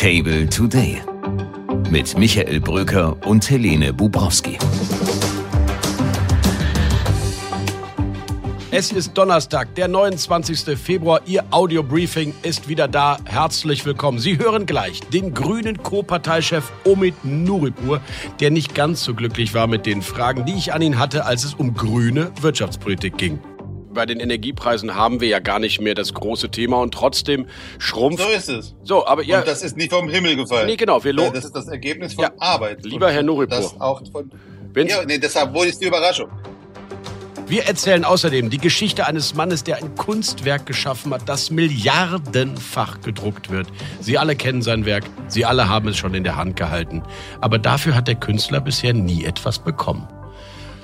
Table Today mit Michael Bröker und Helene Bubrowski. Es ist Donnerstag, der 29. Februar. Ihr Audio-Briefing ist wieder da. Herzlich willkommen. Sie hören gleich den grünen Co-Parteichef Omid Nuripur, der nicht ganz so glücklich war mit den Fragen, die ich an ihn hatte, als es um grüne Wirtschaftspolitik ging bei den Energiepreisen haben wir ja gar nicht mehr das große Thema und trotzdem schrumpft. So ist es. So, aber ja. Und das ist nicht vom Himmel gefallen. Nee, genau. Wir das ist das Ergebnis von ja. Arbeit. Lieber Herr Noripur. Das auch von. Wenn's ja, nee, deshalb wurde es die Überraschung. Wir erzählen außerdem die Geschichte eines Mannes, der ein Kunstwerk geschaffen hat, das milliardenfach gedruckt wird. Sie alle kennen sein Werk, Sie alle haben es schon in der Hand gehalten. Aber dafür hat der Künstler bisher nie etwas bekommen.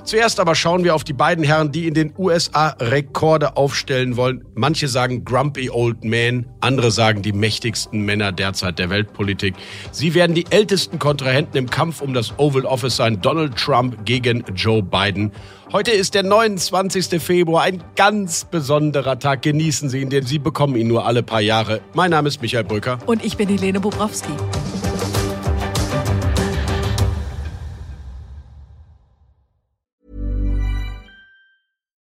Zuerst aber schauen wir auf die beiden Herren, die in den USA Rekorde aufstellen wollen. Manche sagen Grumpy Old Man, andere sagen die mächtigsten Männer derzeit der Weltpolitik. Sie werden die ältesten Kontrahenten im Kampf um das Oval Office sein, Donald Trump gegen Joe Biden. Heute ist der 29. Februar, ein ganz besonderer Tag. Genießen Sie ihn, denn Sie bekommen ihn nur alle paar Jahre. Mein Name ist Michael Brücker. Und ich bin Helene Bobrowski.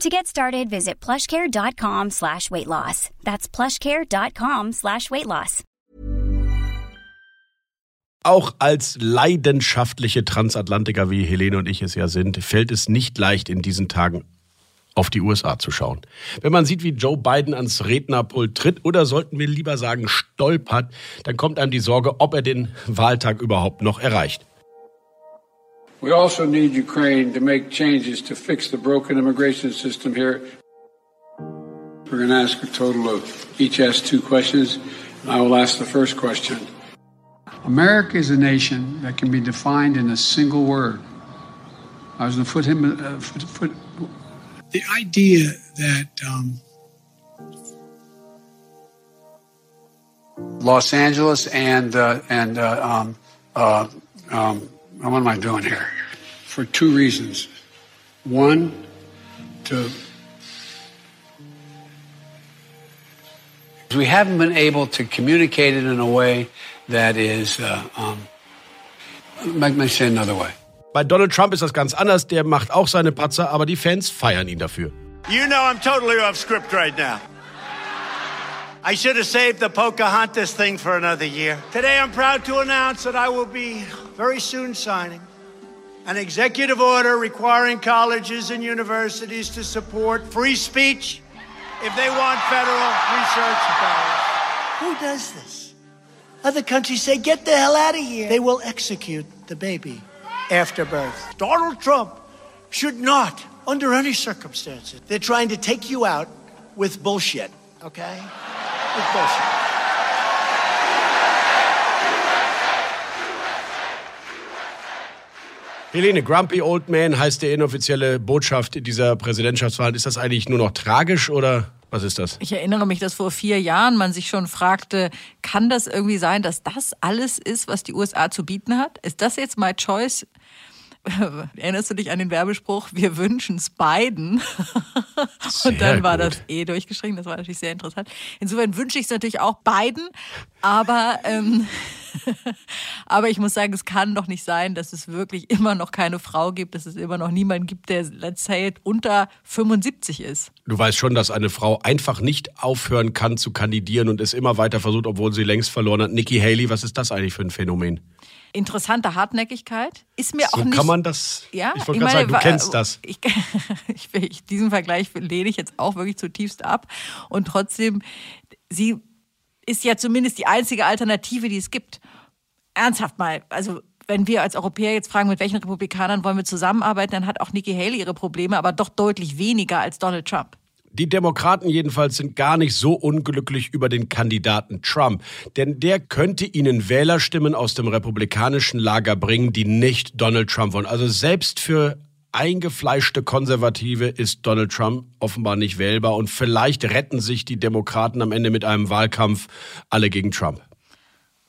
To get started, visit plushcare.com slash weight loss. That's plushcare.com slash weight loss. Auch als leidenschaftliche Transatlantiker, wie Helene und ich es ja sind, fällt es nicht leicht in diesen Tagen auf die USA zu schauen. Wenn man sieht, wie Joe Biden ans Rednerpult tritt oder sollten wir lieber sagen stolpert, dann kommt einem die Sorge, ob er den Wahltag überhaupt noch erreicht. We also need Ukraine to make changes to fix the broken immigration system here. We're going to ask a total of each ask two questions. And I will ask the first question. America is a nation that can be defined in a single word. I was going to put him. Uh, foot, foot. The idea that um, Los Angeles and uh, and uh, um, uh, um, what am I doing here? For two reasons. One, to we haven't been able to communicate it in a way that is. Uh, um, let me say another way. Bei Donald Trump ist das ganz anders. Der macht auch seine Patzer, aber die Fans feiern ihn dafür. You know I'm totally off script right now. I should have saved the Pocahontas thing for another year. Today I'm proud to announce that I will be very soon signing an executive order requiring colleges and universities to support free speech if they want federal research dollars. Who does this? Other countries say, get the hell out of here. They will execute the baby after birth. Donald Trump should not, under any circumstances, they're trying to take you out with bullshit, okay? With bullshit. Helene, Grumpy Old Man heißt der inoffizielle Botschaft dieser Präsidentschaftswahl. Ist das eigentlich nur noch tragisch oder was ist das? Ich erinnere mich, dass vor vier Jahren man sich schon fragte, kann das irgendwie sein, dass das alles ist, was die USA zu bieten hat? Ist das jetzt my choice? Erinnerst du dich an den Werbespruch, wir wünschen es beiden? und dann war das eh durchgeschrieben, das war natürlich sehr interessant. Insofern wünsche ich es natürlich auch beiden, aber, ähm, aber ich muss sagen, es kann doch nicht sein, dass es wirklich immer noch keine Frau gibt, dass es immer noch niemanden gibt, der, let's say it, unter 75 ist. Du weißt schon, dass eine Frau einfach nicht aufhören kann zu kandidieren und es immer weiter versucht, obwohl sie längst verloren hat. Nikki Haley, was ist das eigentlich für ein Phänomen? Interessante Hartnäckigkeit. Ist mir so auch nicht. kann man das. Ja, ich wollte gerade sagen, du kennst das. Ich, ich, ich, diesen Vergleich lehne ich jetzt auch wirklich zutiefst ab. Und trotzdem, sie ist ja zumindest die einzige Alternative, die es gibt. Ernsthaft mal, also wenn wir als Europäer jetzt fragen, mit welchen Republikanern wollen wir zusammenarbeiten, dann hat auch Nikki Haley ihre Probleme, aber doch deutlich weniger als Donald Trump. Die Demokraten jedenfalls sind gar nicht so unglücklich über den Kandidaten Trump, denn der könnte ihnen Wählerstimmen aus dem republikanischen Lager bringen, die nicht Donald Trump wollen. Also selbst für eingefleischte Konservative ist Donald Trump offenbar nicht wählbar und vielleicht retten sich die Demokraten am Ende mit einem Wahlkampf alle gegen Trump.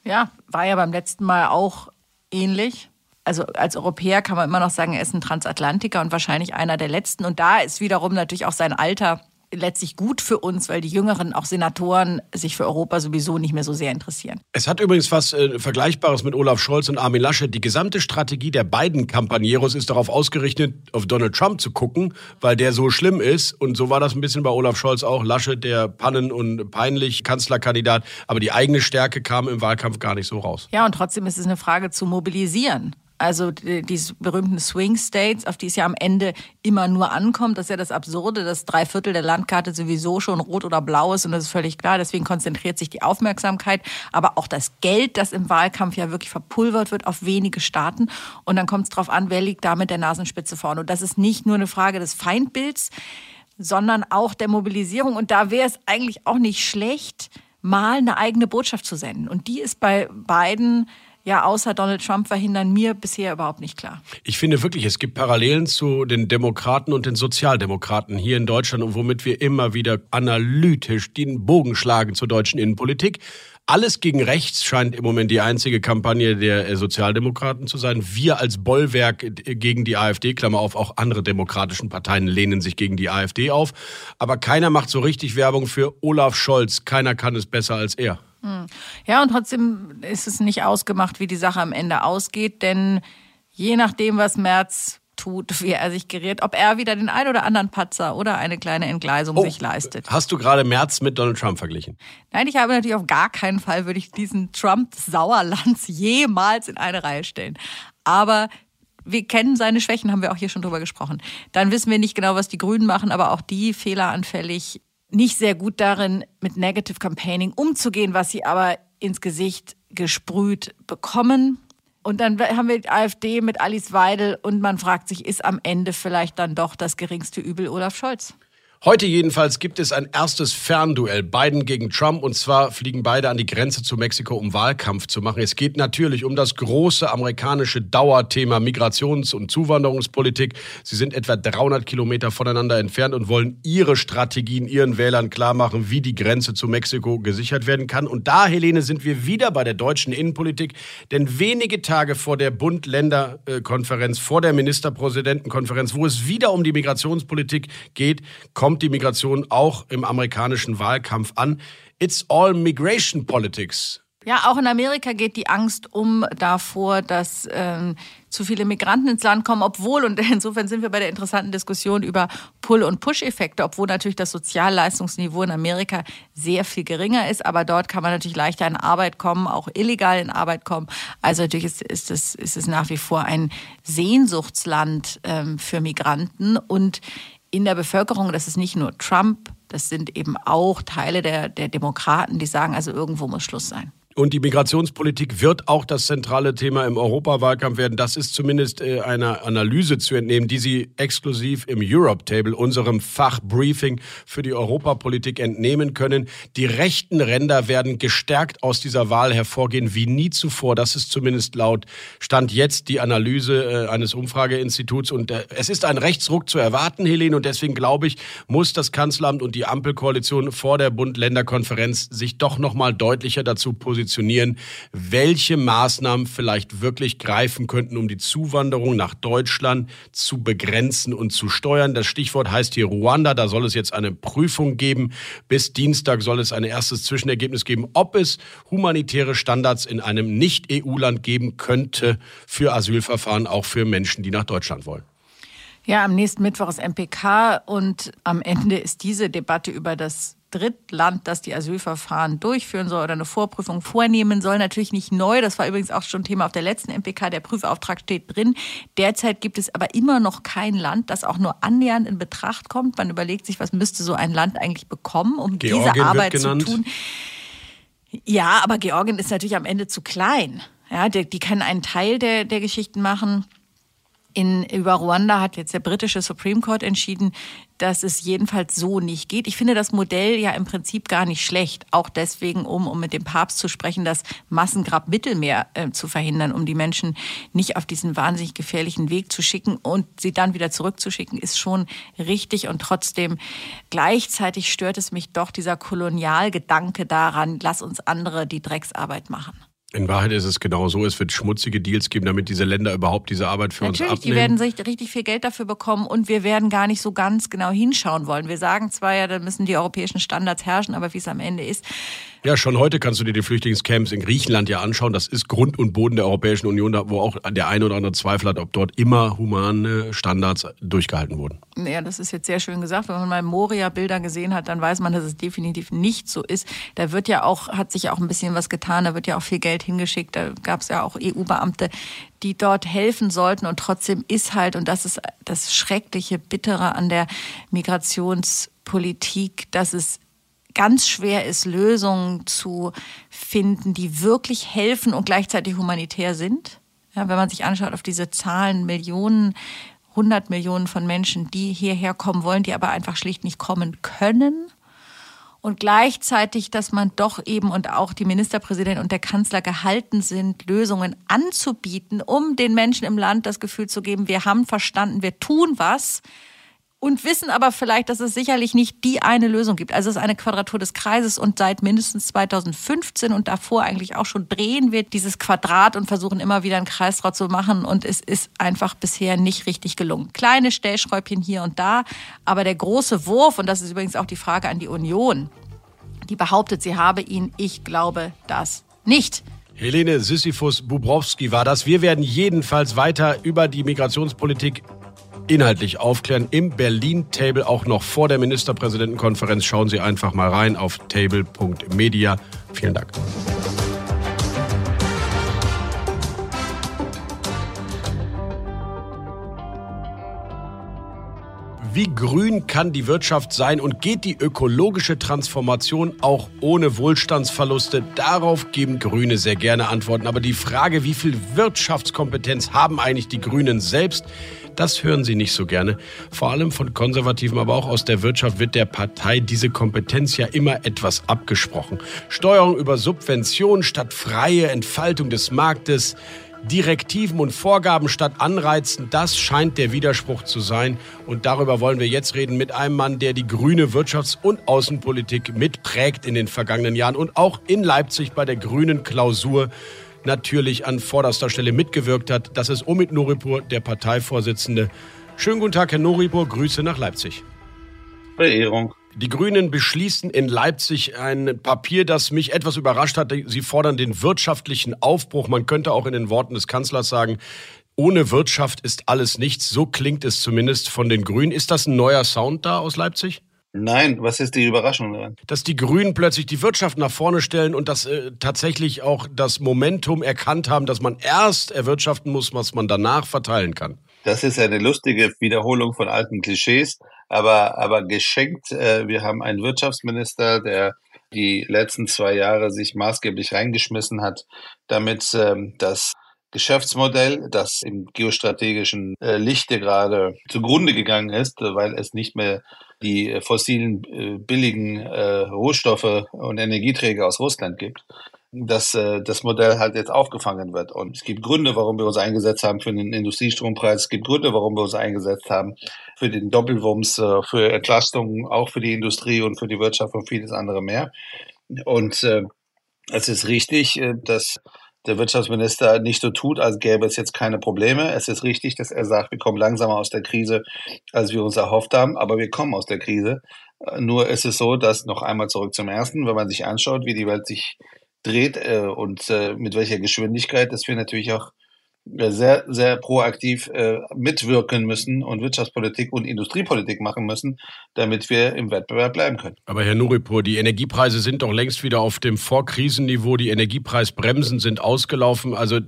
Ja, war ja beim letzten Mal auch ähnlich. Also als Europäer kann man immer noch sagen, er ist ein Transatlantiker und wahrscheinlich einer der letzten. Und da ist wiederum natürlich auch sein Alter letztlich gut für uns, weil die jüngeren, auch Senatoren, sich für Europa sowieso nicht mehr so sehr interessieren. Es hat übrigens was äh, Vergleichbares mit Olaf Scholz und Armin Laschet. Die gesamte Strategie der beiden Campanieros ist darauf ausgerichtet, auf Donald Trump zu gucken, weil der so schlimm ist. Und so war das ein bisschen bei Olaf Scholz auch. Laschet, der Pannen- und peinlich Kanzlerkandidat. Aber die eigene Stärke kam im Wahlkampf gar nicht so raus. Ja, und trotzdem ist es eine Frage zu mobilisieren. Also die, diese berühmten Swing States, auf die es ja am Ende immer nur ankommt, das ist ja das Absurde, dass drei Viertel der Landkarte sowieso schon rot oder blau ist und das ist völlig klar. Deswegen konzentriert sich die Aufmerksamkeit, aber auch das Geld, das im Wahlkampf ja wirklich verpulvert wird auf wenige Staaten. Und dann kommt es darauf an, wer liegt da mit der Nasenspitze vorne. Und das ist nicht nur eine Frage des Feindbilds, sondern auch der Mobilisierung. Und da wäre es eigentlich auch nicht schlecht, mal eine eigene Botschaft zu senden. Und die ist bei beiden ja außer Donald Trump verhindern, mir bisher überhaupt nicht klar. Ich finde wirklich, es gibt Parallelen zu den Demokraten und den Sozialdemokraten hier in Deutschland und womit wir immer wieder analytisch den Bogen schlagen zur deutschen Innenpolitik. Alles gegen rechts scheint im Moment die einzige Kampagne der äh, Sozialdemokraten zu sein. Wir als Bollwerk gegen die AfD, Klammer auf, auch andere demokratischen Parteien lehnen sich gegen die AfD auf. Aber keiner macht so richtig Werbung für Olaf Scholz. Keiner kann es besser als er. Hm. Ja, und trotzdem ist es nicht ausgemacht, wie die Sache am Ende ausgeht, denn je nachdem, was Merz tut, wie er sich geriert, ob er wieder den ein oder anderen Patzer oder eine kleine Entgleisung oh, sich leistet. Hast du gerade Merz mit Donald Trump verglichen? Nein, ich habe natürlich auf gar keinen Fall, würde ich diesen Trump-Sauerlands jemals in eine Reihe stellen. Aber wir kennen seine Schwächen, haben wir auch hier schon drüber gesprochen. Dann wissen wir nicht genau, was die Grünen machen, aber auch die fehleranfällig nicht sehr gut darin, mit Negative Campaigning umzugehen, was sie aber ins Gesicht gesprüht bekommen. Und dann haben wir die AfD mit Alice Weidel und man fragt sich, ist am Ende vielleicht dann doch das geringste Übel Olaf Scholz? Heute jedenfalls gibt es ein erstes Fernduell. Biden gegen Trump. Und zwar fliegen beide an die Grenze zu Mexiko, um Wahlkampf zu machen. Es geht natürlich um das große amerikanische Dauerthema Migrations- und Zuwanderungspolitik. Sie sind etwa 300 Kilometer voneinander entfernt und wollen ihre Strategien ihren Wählern klarmachen, wie die Grenze zu Mexiko gesichert werden kann. Und da, Helene, sind wir wieder bei der deutschen Innenpolitik. Denn wenige Tage vor der Bund-Länder-Konferenz, vor der Ministerpräsidentenkonferenz, wo es wieder um die Migrationspolitik geht, kommt kommt die Migration auch im amerikanischen Wahlkampf an. It's all migration politics. Ja, auch in Amerika geht die Angst um davor, dass ähm, zu viele Migranten ins Land kommen, obwohl, und insofern sind wir bei der interessanten Diskussion über Pull- und Push-Effekte, obwohl natürlich das Sozialleistungsniveau in Amerika sehr viel geringer ist, aber dort kann man natürlich leichter in Arbeit kommen, auch illegal in Arbeit kommen. Also natürlich ist, ist, es, ist es nach wie vor ein Sehnsuchtsland ähm, für Migranten und in der Bevölkerung, das ist nicht nur Trump, das sind eben auch Teile der, der Demokraten, die sagen, also irgendwo muss Schluss sein. Und die Migrationspolitik wird auch das zentrale Thema im Europawahlkampf werden. Das ist zumindest äh, einer Analyse zu entnehmen, die Sie exklusiv im Europe Table, unserem Fachbriefing für die Europapolitik, entnehmen können. Die rechten Ränder werden gestärkt aus dieser Wahl hervorgehen wie nie zuvor. Das ist zumindest laut Stand jetzt die Analyse äh, eines Umfrageinstituts. Und äh, es ist ein Rechtsruck zu erwarten, Helene. Und deswegen glaube ich, muss das Kanzleramt und die Ampelkoalition vor der Bund-Länder-Konferenz sich doch noch mal deutlicher dazu positionieren positionieren, welche Maßnahmen vielleicht wirklich greifen könnten, um die Zuwanderung nach Deutschland zu begrenzen und zu steuern. Das Stichwort heißt hier Ruanda. Da soll es jetzt eine Prüfung geben. Bis Dienstag soll es ein erstes Zwischenergebnis geben, ob es humanitäre Standards in einem Nicht-EU-Land geben könnte für Asylverfahren, auch für Menschen, die nach Deutschland wollen. Ja, am nächsten Mittwoch ist MPK und am Ende ist diese Debatte über das Drittland, das die Asylverfahren durchführen soll oder eine Vorprüfung vornehmen soll, natürlich nicht neu. Das war übrigens auch schon Thema auf der letzten MPK. Der Prüfauftrag steht drin. Derzeit gibt es aber immer noch kein Land, das auch nur annähernd in Betracht kommt. Man überlegt sich, was müsste so ein Land eigentlich bekommen, um Georgien diese Arbeit zu tun. Ja, aber Georgien ist natürlich am Ende zu klein. Ja, die, die können einen Teil der, der Geschichten machen. In, über Ruanda hat jetzt der britische Supreme Court entschieden, dass es jedenfalls so nicht geht. Ich finde das Modell ja im Prinzip gar nicht schlecht. Auch deswegen, um, um mit dem Papst zu sprechen, das Massengrab Mittelmeer äh, zu verhindern, um die Menschen nicht auf diesen wahnsinnig gefährlichen Weg zu schicken und sie dann wieder zurückzuschicken, ist schon richtig. Und trotzdem gleichzeitig stört es mich doch dieser Kolonialgedanke daran, lass uns andere die Drecksarbeit machen. In Wahrheit ist es genau so, es wird schmutzige Deals geben, damit diese Länder überhaupt diese Arbeit für Natürlich, uns abnehmen. Natürlich, die werden richtig viel Geld dafür bekommen und wir werden gar nicht so ganz genau hinschauen wollen. Wir sagen zwar ja, da müssen die europäischen Standards herrschen, aber wie es am Ende ist, ja, schon heute kannst du dir die Flüchtlingscamps in Griechenland ja anschauen. Das ist Grund und Boden der Europäischen Union, wo auch der eine oder andere Zweifel hat, ob dort immer humane Standards durchgehalten wurden. Ja, das ist jetzt sehr schön gesagt. Wenn man mal Moria-Bilder gesehen hat, dann weiß man, dass es definitiv nicht so ist. Da wird ja auch, hat sich ja auch ein bisschen was getan. Da wird ja auch viel Geld hingeschickt. Da gab es ja auch EU-Beamte, die dort helfen sollten. Und trotzdem ist halt, und das ist das Schreckliche, Bittere an der Migrationspolitik, dass es ganz schwer ist, Lösungen zu finden, die wirklich helfen und gleichzeitig humanitär sind. Ja, wenn man sich anschaut auf diese Zahlen, Millionen, 100 Millionen von Menschen, die hierher kommen wollen, die aber einfach schlicht nicht kommen können. Und gleichzeitig, dass man doch eben und auch die Ministerpräsidentin und der Kanzler gehalten sind, Lösungen anzubieten, um den Menschen im Land das Gefühl zu geben, wir haben verstanden, wir tun was und wissen aber vielleicht, dass es sicherlich nicht die eine Lösung gibt. Also es ist eine Quadratur des Kreises und seit mindestens 2015 und davor eigentlich auch schon drehen wir dieses Quadrat und versuchen immer wieder einen Kreis draus zu machen und es ist einfach bisher nicht richtig gelungen. Kleine Stellschräubchen hier und da, aber der große Wurf, und das ist übrigens auch die Frage an die Union, die behauptet, sie habe ihn, ich glaube das nicht. Helene Sisyphus-Bubrowski war das. Wir werden jedenfalls weiter über die Migrationspolitik inhaltlich aufklären im Berlin-Table auch noch vor der Ministerpräsidentenkonferenz. Schauen Sie einfach mal rein auf table.media. Vielen Dank. Wie grün kann die Wirtschaft sein und geht die ökologische Transformation auch ohne Wohlstandsverluste? Darauf geben Grüne sehr gerne Antworten. Aber die Frage, wie viel Wirtschaftskompetenz haben eigentlich die Grünen selbst, das hören sie nicht so gerne. Vor allem von Konservativen, aber auch aus der Wirtschaft wird der Partei diese Kompetenz ja immer etwas abgesprochen. Steuerung über Subventionen statt freie Entfaltung des Marktes. Direktiven und Vorgaben statt Anreizen, das scheint der Widerspruch zu sein. Und darüber wollen wir jetzt reden mit einem Mann, der die grüne Wirtschafts- und Außenpolitik mitprägt in den vergangenen Jahren und auch in Leipzig bei der grünen Klausur natürlich an vorderster Stelle mitgewirkt hat. Das ist Omid Noripur, der Parteivorsitzende. Schönen guten Tag, Herr Noripur. Grüße nach Leipzig. Verehrung. Die Grünen beschließen in Leipzig ein Papier, das mich etwas überrascht hat. Sie fordern den wirtschaftlichen Aufbruch. Man könnte auch in den Worten des Kanzlers sagen, ohne Wirtschaft ist alles nichts. So klingt es zumindest von den Grünen. Ist das ein neuer Sound da aus Leipzig? Nein, was ist die Überraschung daran? Dass die Grünen plötzlich die Wirtschaft nach vorne stellen und dass äh, tatsächlich auch das Momentum erkannt haben, dass man erst erwirtschaften muss, was man danach verteilen kann. Das ist eine lustige Wiederholung von alten Klischees, aber, aber geschenkt. Äh, wir haben einen Wirtschaftsminister, der die letzten zwei Jahre sich maßgeblich reingeschmissen hat, damit ähm, das Geschäftsmodell, das im geostrategischen äh, Lichte gerade zugrunde gegangen ist, weil es nicht mehr die fossilen äh, billigen äh, Rohstoffe und Energieträger aus Russland gibt, dass äh, das Modell halt jetzt aufgefangen wird. Und es gibt Gründe, warum wir uns eingesetzt haben für den Industriestrompreis. Es gibt Gründe, warum wir uns eingesetzt haben für den Doppelwumms, äh, für Entlastung, auch für die Industrie und für die Wirtschaft und vieles andere mehr. Und äh, es ist richtig, äh, dass der Wirtschaftsminister nicht so tut, als gäbe es jetzt keine Probleme. Es ist richtig, dass er sagt, wir kommen langsamer aus der Krise, als wir uns erhofft haben, aber wir kommen aus der Krise. Nur ist es so, dass noch einmal zurück zum ersten, wenn man sich anschaut, wie die Welt sich dreht äh, und äh, mit welcher Geschwindigkeit, dass wir natürlich auch sehr, sehr proaktiv äh, mitwirken müssen und Wirtschaftspolitik und Industriepolitik machen müssen, damit wir im Wettbewerb bleiben können. Aber Herr Nuripur, die Energiepreise sind doch längst wieder auf dem Vorkrisenniveau. Die Energiepreisbremsen sind ausgelaufen. Also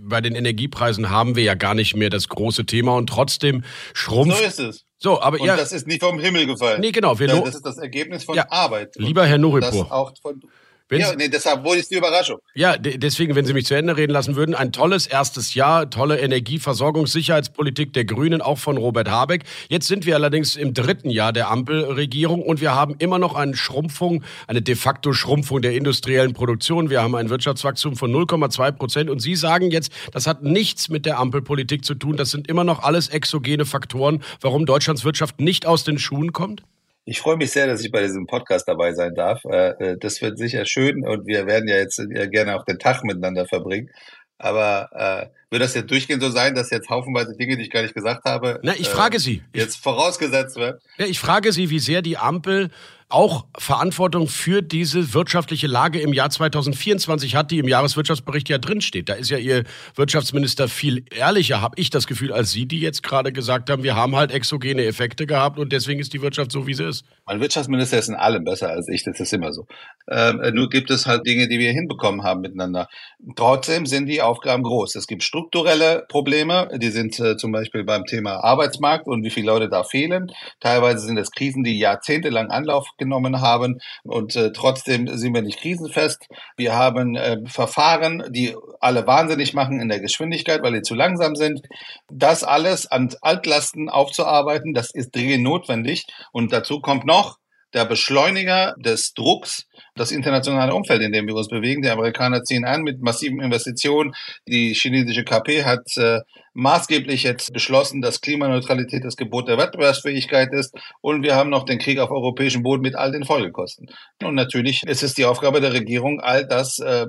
bei den Energiepreisen haben wir ja gar nicht mehr das große Thema und trotzdem schrumpft. So ist es. So, aber und ja, das ist nicht vom Himmel gefallen. Nee, genau. Wir das ist das Ergebnis von ja, Arbeit. Lieber Herr Nuripur. Das auch von Wenn Ja, nee, deshalb wurde es die Überraschung. Ja, de- deswegen, wenn Sie mich zu Ende reden lassen würden, ein tolles erstes Jahr, tolle Energieversorgungssicherheitspolitik der Grünen, auch von Robert Habeck. Jetzt sind wir allerdings im dritten Jahr der Ampelregierung und wir haben immer noch eine Schrumpfung, eine de facto Schrumpfung der industriellen Produktion. Wir haben ein Wirtschaftswachstum von 0,2 Prozent und Sie sagen jetzt, das hat nichts mit der Ampelpolitik zu tun. Das sind immer noch alles exogene Faktoren, warum Deutschlands Wirtschaft nicht aus den Schuhen kommt? Ich freue mich sehr, dass ich bei diesem Podcast dabei sein darf. Äh, äh, Das wird sicher schön und wir werden ja jetzt äh, gerne auch den Tag miteinander verbringen. Aber äh, wird das jetzt durchgehend so sein, dass jetzt haufenweise Dinge, die ich gar nicht gesagt habe, Na, ich äh, frage Sie. Jetzt vorausgesetzt wird? ja, ich frage Sie, wie sehr die Ampel auch Verantwortung für diese wirtschaftliche Lage im Jahr 2024 hat, die im Jahreswirtschaftsbericht ja drinsteht. Da ist ja Ihr Wirtschaftsminister viel ehrlicher, habe ich das Gefühl, als Sie, die jetzt gerade gesagt haben, wir haben halt exogene Effekte gehabt und deswegen ist die Wirtschaft so, wie sie ist. Mein Wirtschaftsminister ist in allem besser als ich, das ist immer so. Ähm, äh, nur gibt es halt Dinge, die wir hinbekommen haben miteinander. Trotzdem sind die Aufgaben groß. Es gibt strukturelle Probleme, die sind äh, zum Beispiel beim Thema Arbeitsmarkt und wie viele Leute da fehlen. Teilweise sind es Krisen, die jahrzehntelang Anlauf genommen haben und äh, trotzdem sind wir nicht krisenfest. Wir haben äh, Verfahren, die alle wahnsinnig machen in der Geschwindigkeit, weil die zu langsam sind. Das alles an Altlasten aufzuarbeiten, das ist dringend notwendig. Und dazu kommt noch der Beschleuniger des Drucks, das internationale Umfeld, in dem wir uns bewegen. Die Amerikaner ziehen an mit massiven Investitionen. Die chinesische KP hat äh, maßgeblich jetzt beschlossen, dass Klimaneutralität das Gebot der Wettbewerbsfähigkeit ist. Und wir haben noch den Krieg auf europäischem Boden mit all den Folgekosten. Und natürlich ist es die Aufgabe der Regierung, all das äh,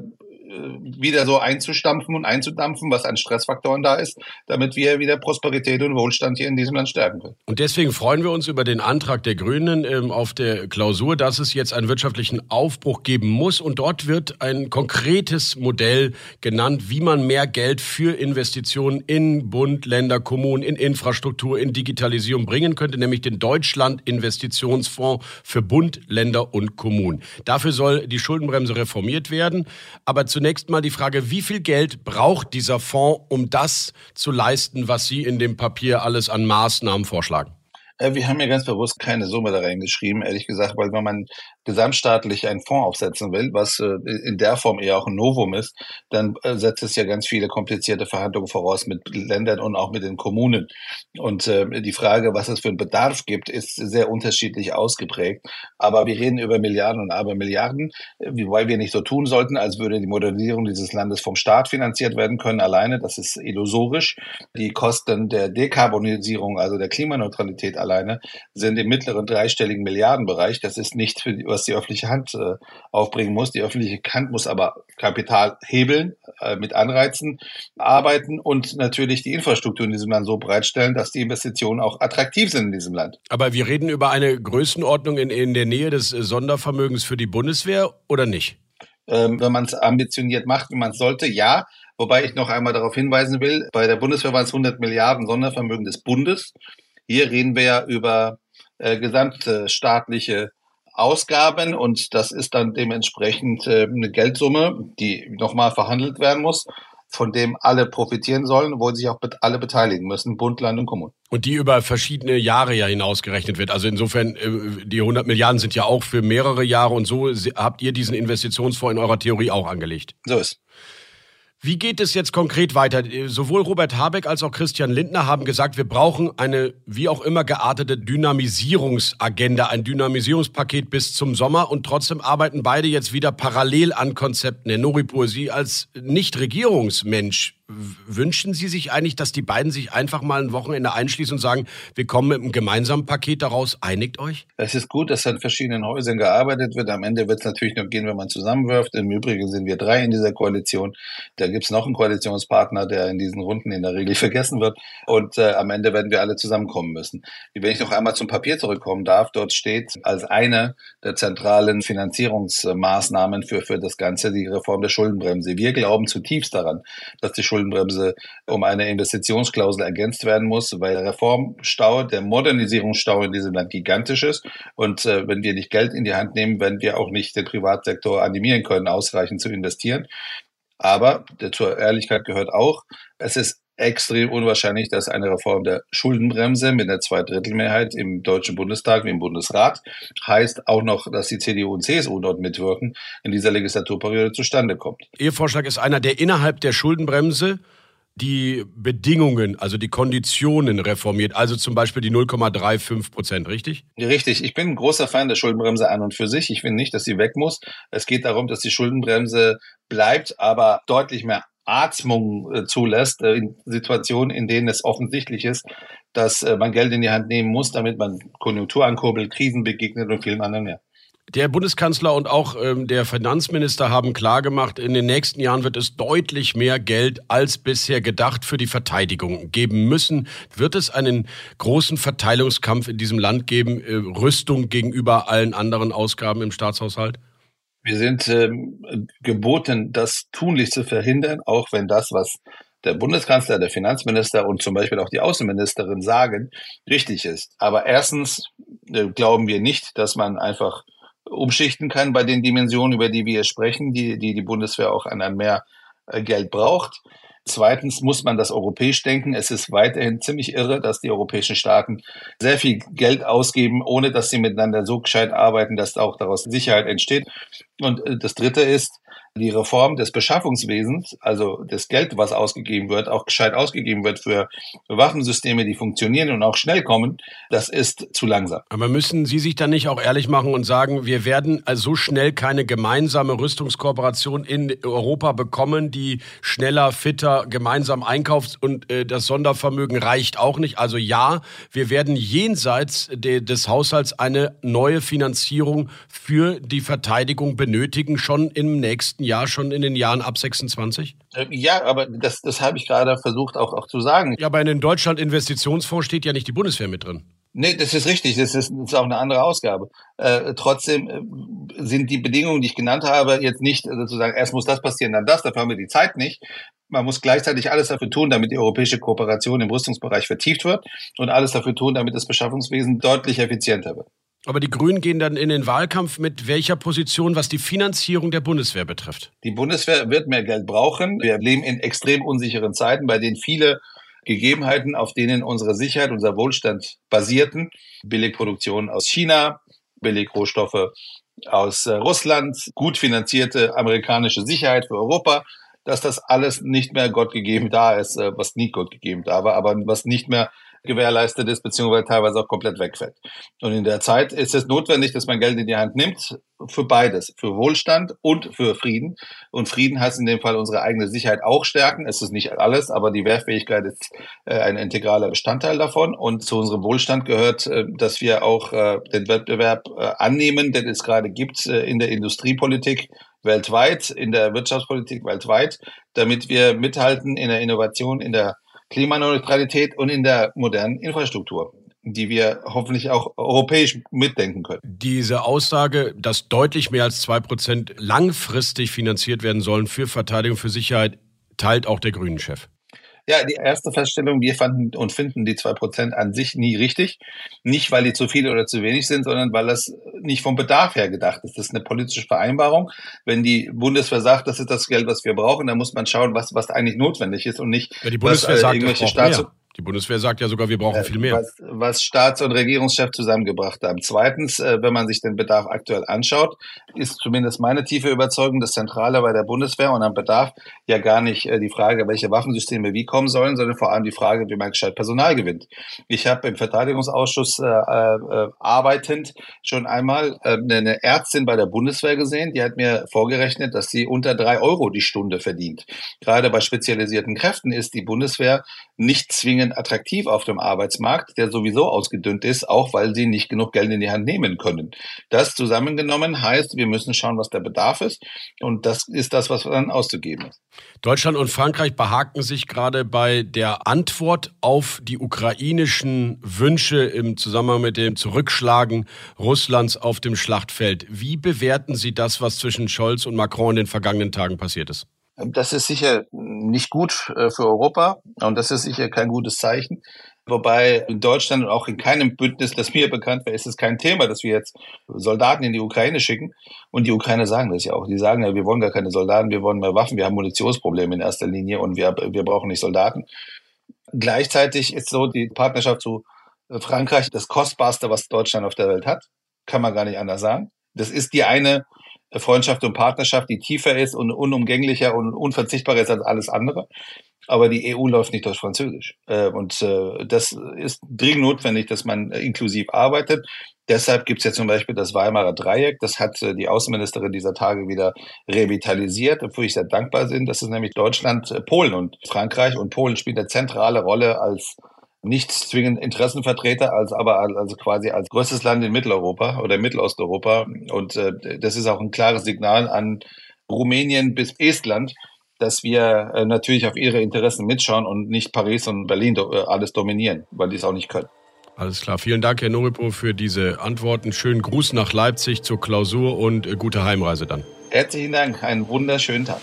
wieder so einzustampfen und einzudampfen, was an Stressfaktoren da ist, damit wir wieder Prosperität und Wohlstand hier in diesem Land stärken können. Und deswegen freuen wir uns über den Antrag der Grünen ähm, auf der Klausur, dass es jetzt einen wirtschaftlichen Aufbruch geben muss. Und dort wird ein konkretes Modell genannt, wie man mehr Geld für Investitionen in Bund, Länder, Kommunen, in Infrastruktur, in Digitalisierung bringen könnte, nämlich den Deutschland-Investitionsfonds für Bund, Länder und Kommunen. Dafür soll die Schuldenbremse reformiert werden. Aber zunächst mal die Frage, wie viel Geld braucht dieser Fonds, um das zu leisten, was Sie in dem Papier alles an Maßnahmen vorschlagen? Äh, Wir haben ja ganz bewusst keine Summe da reingeschrieben, ehrlich gesagt, weil wenn man gesamtstaatlich einen Fonds aufsetzen will, was äh, in der Form eher auch ein Novum ist, dann äh, setzt es ja ganz viele komplizierte Verhandlungen voraus mit Ländern und auch mit den Kommunen. Und die Frage, was es für einen Bedarf gibt, ist sehr unterschiedlich ausgeprägt. Aber wir reden über Milliarden und Abermilliarden, wobei wir nicht so tun sollten, als würde die Modernisierung dieses Landes vom Staat finanziert werden können alleine. Das ist illusorisch. Die Kosten der Dekarbonisierung, also der Klimaneutralität alleine, sind im mittleren dreistelligen Milliardenbereich. Das ist nicht für die, was die öffentliche Hand äh, aufbringen muss. Die öffentliche Hand muss aber Kapital hebeln, äh, mit Anreizen arbeiten und natürlich die Infrastruktur in diesem Land so bereitstellen, dass die Investitionen auch attraktiv sind in diesem Land. Aber wir reden über eine Größenordnung in, in der Nähe des äh, Sondervermögens für die Bundeswehr oder nicht? Ähm, wenn man es ambitioniert macht, wie man es sollte, ja. Wobei ich noch einmal darauf hinweisen will, bei der Bundeswehr waren es 100 Milliarden Sondervermögen des Bundes. Hier reden wir ja über äh, gesamtstaatliche Ausgaben und das ist dann dementsprechend äh, eine Geldsumme, die nochmal verhandelt werden muss, von dem alle profitieren sollen, wo sich auch alle beteiligen müssen, Bund, Land und Kommunen. Und die über verschiedene Jahre ja hinausgerechnet wird. Also insofern, äh, die 100 Milliarden sind ja auch für mehrere Jahre und so habt ihr diesen Investitionsfonds in eurer Theorie auch angelegt. So ist. Wie geht es jetzt konkret weiter? Sowohl Robert Habeck als auch Christian Lindner haben gesagt, wir brauchen eine wie auch immer geartete Dynamisierungsagenda, ein Dynamisierungspaket bis zum Sommer und trotzdem arbeiten beide jetzt wieder parallel an Konzepten. Herr Noripur, Sie als Nicht-Regierungsmensch, wünschen Sie sich eigentlich, dass die beiden sich einfach mal ein Wochenende einschließen und sagen, wir kommen mit einem gemeinsamen Paket daraus, einigt euch? Es ist gut, dass an verschiedenen Häusern gearbeitet wird. Am Ende wird es natürlich nur gehen, wenn man zusammenwirft. Im Übrigen sind wir drei in dieser Koalition. Da gibt es noch einen Koalitionspartner, der in diesen Runden in der Regel vergessen wird. Und äh, am Ende werden wir alle zusammenkommen müssen. Wenn ich noch einmal zum Papier zurückkommen darf, dort steht als eine der zentralen Finanzierungsmaßnahmen für, für das Ganze die Reform der Schuldenbremse. Wir glauben zutiefst daran, dass die Schuldenbremse um eine Investitionsklausel ergänzt werden muss, weil der Reformstau, der Modernisierungsstau in diesem Land gigantisch ist. Und äh, wenn wir nicht Geld in die Hand nehmen, werden wir auch nicht den Privatsektor animieren können, ausreichend zu investieren. Aber zur Ehrlichkeit gehört auch, es ist extrem unwahrscheinlich, dass eine Reform der Schuldenbremse mit einer Zweidrittelmehrheit im Deutschen Bundestag wie im Bundesrat heißt auch noch, dass die CDU und CSU dort mitwirken, in dieser Legislaturperiode zustande kommt. Ihr Vorschlag ist einer, der innerhalb der Schuldenbremse die Bedingungen, also die Konditionen reformiert, also zum Beispiel die 0,35 Prozent, richtig? Richtig. Ich bin ein großer Fan der Schuldenbremse an und für sich. Ich finde nicht, dass sie weg muss. Es geht darum, dass die Schuldenbremse bleibt, aber deutlich mehr Atmung äh, zulässt, äh, in Situationen, in denen es offensichtlich ist, dass äh, man Geld in die Hand nehmen muss, damit man Konjunktur ankurbelt, Krisen begegnet und vielen anderen mehr. Der Bundeskanzler und auch ähm, der Finanzminister haben klargemacht, in den nächsten Jahren wird es deutlich mehr Geld als bisher gedacht für die Verteidigung geben müssen. Wird es einen großen Verteilungskampf in diesem Land geben, äh, Rüstung gegenüber allen anderen Ausgaben im Staatshaushalt? Wir sind ähm, geboten, das tunlich zu verhindern, auch wenn das, was der Bundeskanzler, der Finanzminister und zum Beispiel auch die Außenministerin sagen, richtig ist. Aber erstens äh, glauben wir nicht, dass man einfach umschichten kann bei den Dimensionen, über die wir sprechen, die die, die Bundeswehr auch an, mehr äh, Geld braucht. Zweitens muss man das europäisch denken. Es ist weiterhin ziemlich irre, dass die europäischen Staaten sehr viel Geld ausgeben, ohne dass sie miteinander so gescheit arbeiten, dass auch daraus Sicherheit entsteht. Und äh, das Dritte ist, die Reform des Beschaffungswesens, also das Geld, was ausgegeben wird, auch gescheit ausgegeben wird für Waffensysteme, die funktionieren und auch schnell kommen, das ist zu langsam. Aber müssen Sie sich dann nicht auch ehrlich machen und sagen, wir werden also so schnell keine gemeinsame Rüstungskooperation in Europa bekommen, die schneller, fitter gemeinsam einkauft und äh, das Sondervermögen reicht auch nicht. Also ja, wir werden jenseits de, des Haushalts eine neue Finanzierung für die Verteidigung benötigen, schon im nächsten Jahr, schon in den Jahren ab 26? Äh, ja, aber das, das habe ich gerade versucht auch, auch zu sagen. Ja, aber in den Deutschland-Investitionsfonds steht ja nicht die Bundeswehr mit drin. Nee, das ist richtig. Das ist, das ist auch eine andere Ausgabe. Äh, trotzdem äh, sind die Bedingungen, die ich genannt habe, jetzt nicht sozusagen, erst muss das passieren, dann das, dafür haben wir die Zeit nicht. Man muss gleichzeitig alles dafür tun, damit die europäische Kooperation im Rüstungsbereich vertieft wird und alles dafür tun, damit das Beschaffungswesen deutlich effizienter wird. Aber die Grünen gehen dann in den Wahlkampf mit welcher Position, was die Finanzierung der Bundeswehr betrifft? Die Bundeswehr wird mehr Geld brauchen. Wir leben in extrem unsicheren Zeiten, bei denen viele Gegebenheiten, auf denen unsere Sicherheit, unser Wohlstand basierten, Billigproduktion aus China, Billigrohstoffe aus äh, Russland, gut finanzierte amerikanische Sicherheit für Europa, dass das alles nicht mehr Gott gegeben da ist, äh, was nie Gott gegeben da war, aber was nicht mehr gewährleistet ist, beziehungsweise teilweise auch komplett wegfällt. Und in der Zeit ist es notwendig, dass man Geld in die Hand nimmt für beides, für Wohlstand und für Frieden. Und Frieden heißt in dem Fall unsere eigene Sicherheit auch stärken. Es ist nicht alles, aber die Wehrfähigkeit ist äh, ein integraler Bestandteil davon. Und zu unserem Wohlstand gehört, äh, dass wir auch äh, den Wettbewerb annehmen, den es gerade gibt in der Industriepolitik weltweit, in der Wirtschaftspolitik weltweit, damit wir mithalten in der Innovation, in der Klimaneutralität und in der modernen Infrastruktur die wir hoffentlich auch europäisch mitdenken können. Diese Aussage, dass deutlich mehr als zwei Prozent langfristig finanziert werden sollen für Verteidigung, für Sicherheit, teilt auch der Grünen-Chef. Ja, die erste Feststellung, wir fanden und finden die zwei Prozent an sich nie richtig. Nicht, weil die zu viele oder zu wenig sind, sondern weil das nicht vom Bedarf her gedacht ist. Das ist eine politische Vereinbarung. Wenn die Bundeswehr sagt, das ist das Geld, was wir brauchen, dann muss man schauen, was, was eigentlich notwendig ist und nicht, ja, die Bundeswehr was äh, sagt, irgendwelche Staats die Bundeswehr sagt ja sogar, wir brauchen äh, viel mehr. Was, was Staats- und Regierungschef zusammengebracht haben. Zweitens, äh, wenn man sich den Bedarf aktuell anschaut, ist zumindest meine tiefe Überzeugung, das Zentrale bei der Bundeswehr und am Bedarf ja gar nicht äh, die Frage, welche Waffensysteme wie kommen sollen, sondern vor allem die Frage, wie man gescheit Personal gewinnt. Ich habe im Verteidigungsausschuss äh, äh, arbeitend schon einmal äh, eine Ärztin bei der Bundeswehr gesehen, die hat mir vorgerechnet, dass sie unter drei Euro die Stunde verdient. Gerade bei spezialisierten Kräften ist die Bundeswehr nicht zwingend attraktiv auf dem Arbeitsmarkt, der sowieso ausgedünnt ist, auch weil sie nicht genug Geld in die Hand nehmen können. Das zusammengenommen heißt, wir müssen schauen, was der Bedarf ist und das ist das, was dann auszugeben ist. Deutschland und Frankreich behaken sich gerade bei der Antwort auf die ukrainischen Wünsche im Zusammenhang mit dem Zurückschlagen Russlands auf dem Schlachtfeld. Wie bewerten Sie das, was zwischen Scholz und Macron in den vergangenen Tagen passiert ist? Das ist sicher nicht gut äh, für Europa und das ist sicher kein gutes Zeichen. Wobei in Deutschland und auch in keinem Bündnis, das mir bekannt wäre, ist es kein Thema, dass wir jetzt Soldaten in die Ukraine schicken. Und die Ukrainer sagen das ja auch. Die sagen ja, wir wollen gar keine Soldaten, wir wollen mehr Waffen, wir haben Munitionsprobleme in erster Linie und wir, wir brauchen nicht Soldaten. Gleichzeitig ist so die Partnerschaft zu Frankreich das kostbarste, was Deutschland auf der Welt hat. Kann man gar nicht anders sagen. Das ist die eine Freundschaft und Partnerschaft, die tiefer ist und unumgänglicher und unverzichtbarer ist als alles andere. Aber die EU läuft nicht durch Französisch. Äh, und äh, das ist dringend notwendig, dass man inklusiv arbeitet. Deshalb gibt es ja zum Beispiel das Weimarer Dreieck. Das hat äh, die Außenministerin dieser Tage wieder revitalisiert, wofür ich sehr dankbar bin. Das ist nämlich Deutschland, Polen und Frankreich. Und Polen spielt eine zentrale Rolle als nicht zwingend Interessenvertreter, als aber also quasi als größtes Land in Mitteleuropa oder Mittelosteuropa. Und äh, das ist auch ein klares Signal an Rumänien bis Estland, dass wir äh, natürlich auf ihre Interessen mitschauen und nicht Paris und Berlin do, äh, alles dominieren, weil die es auch nicht können. Alles klar. Vielen Dank, Herr Noripo, für diese Antworten. Schönen Gruß nach Leipzig zur Klausur und äh, gute Heimreise dann. Herzlichen Dank. Einen wunderschönen Tag.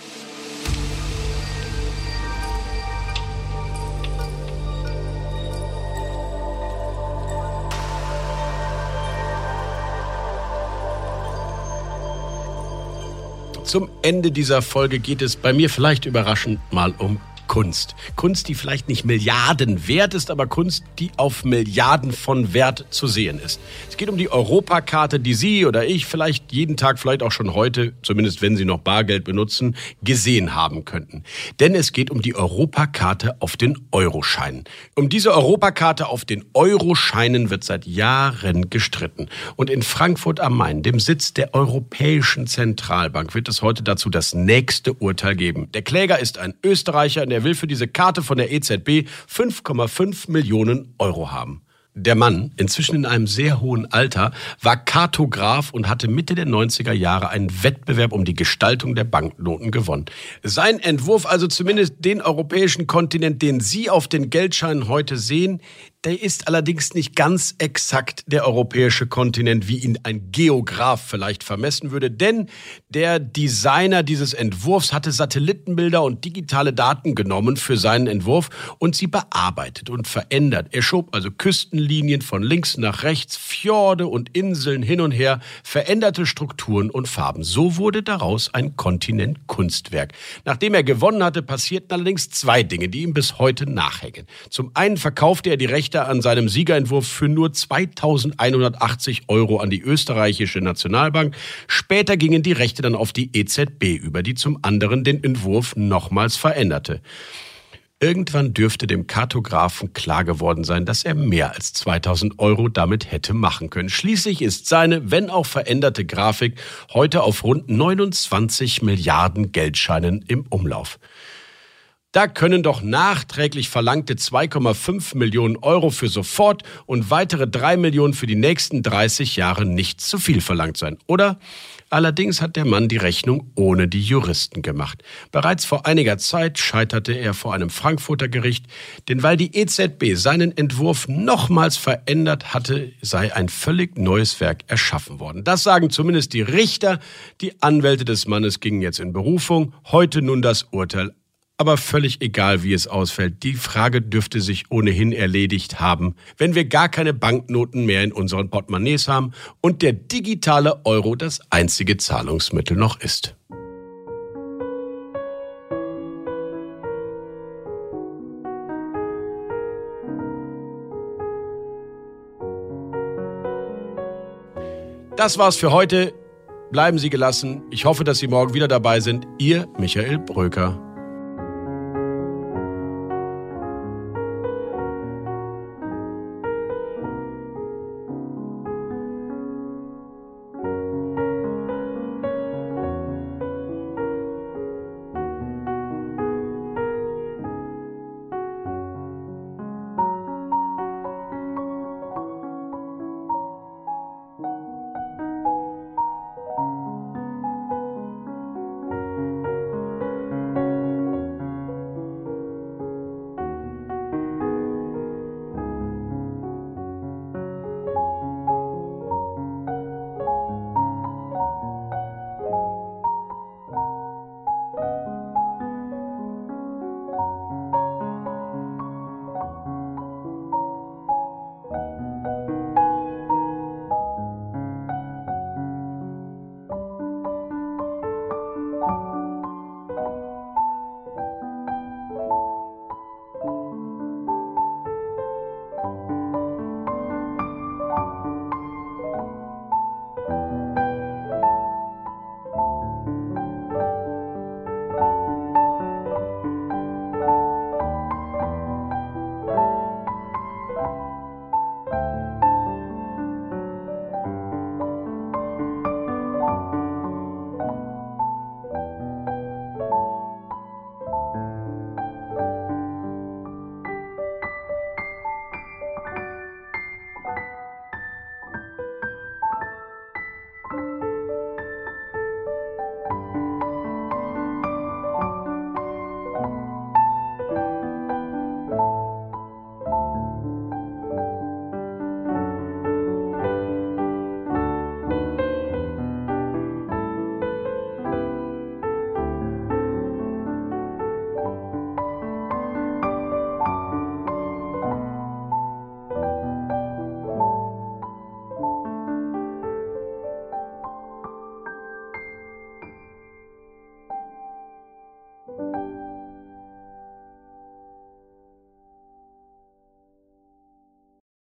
Zum Ende dieser Folge geht es bei mir vielleicht überraschend mal um Kunst. Kunst, die vielleicht nicht Milliarden wert ist, aber Kunst, die auf Milliarden von Wert zu sehen ist. Es geht um die Europakarte, die Sie oder ich vielleicht jeden Tag, vielleicht auch schon heute, zumindest wenn Sie noch Bargeld benutzen, gesehen haben könnten. Denn es geht um die Europakarte auf den Euroscheinen. Um diese Europakarte auf den Euroscheinen wird seit Jahren gestritten. Und in Frankfurt am Main, dem Sitz der Europäischen Zentralbank, wird es heute dazu das nächste Urteil geben. Der Kläger ist ein Österreicher, der er will für diese Karte von der EZB 5,5 Millionen Euro haben. Der Mann, inzwischen in einem sehr hohen Alter, war Kartograf und hatte Mitte der 90er Jahre einen Wettbewerb um die Gestaltung der Banknoten gewonnen. Sein Entwurf, also zumindest den europäischen Kontinent, den Sie auf den Geldscheinen heute sehen, der ist allerdings nicht ganz exakt der europäische Kontinent, wie ihn ein Geograf vielleicht vermessen würde, denn der Designer dieses Entwurfs hatte Satellitenbilder und digitale Daten genommen für seinen Entwurf und sie bearbeitet und verändert. Er schob also Küstenlinien von links nach rechts, Fjorde und Inseln hin und her, veränderte Strukturen und Farben. So wurde daraus ein Kontinent-Kunstwerk. Nachdem er gewonnen hatte, passierten allerdings zwei Dinge, die ihm bis heute nachhängen. Zum einen verkaufte er die Rechte Rechte an seinem Siegerentwurf für nur 2180 Euro an die österreichische Nationalbank. Später gingen die Rechte dann auf die EZB über, die zum anderen den Entwurf nochmals veränderte. Irgendwann dürfte dem Kartografen klar geworden sein, dass er mehr als 2000 Euro damit hätte machen können. Schließlich ist seine, wenn auch veränderte Grafik heute auf rund 29 Milliarden Geldscheinen im Umlauf. Da können doch nachträglich verlangte 2,5 Millionen Euro für sofort und weitere 3 Millionen für die nächsten 30 Jahre nicht zu viel verlangt sein, oder? Allerdings hat der Mann die Rechnung ohne die Juristen gemacht. Bereits vor einiger Zeit scheiterte er vor einem Frankfurter Gericht, denn weil die EZB seinen Entwurf nochmals verändert hatte, sei ein völlig neues Werk erschaffen worden. Das sagen zumindest die Richter. Die Anwälte des Mannes gingen jetzt in Berufung. Heute nun das Urteil aber völlig egal, wie es ausfällt, die Frage dürfte sich ohnehin erledigt haben, wenn wir gar keine Banknoten mehr in unseren Portemonnaies haben und der digitale Euro das einzige Zahlungsmittel noch ist. Das war's für heute. Bleiben Sie gelassen. Ich hoffe, dass Sie morgen wieder dabei sind. Ihr Michael Bröker.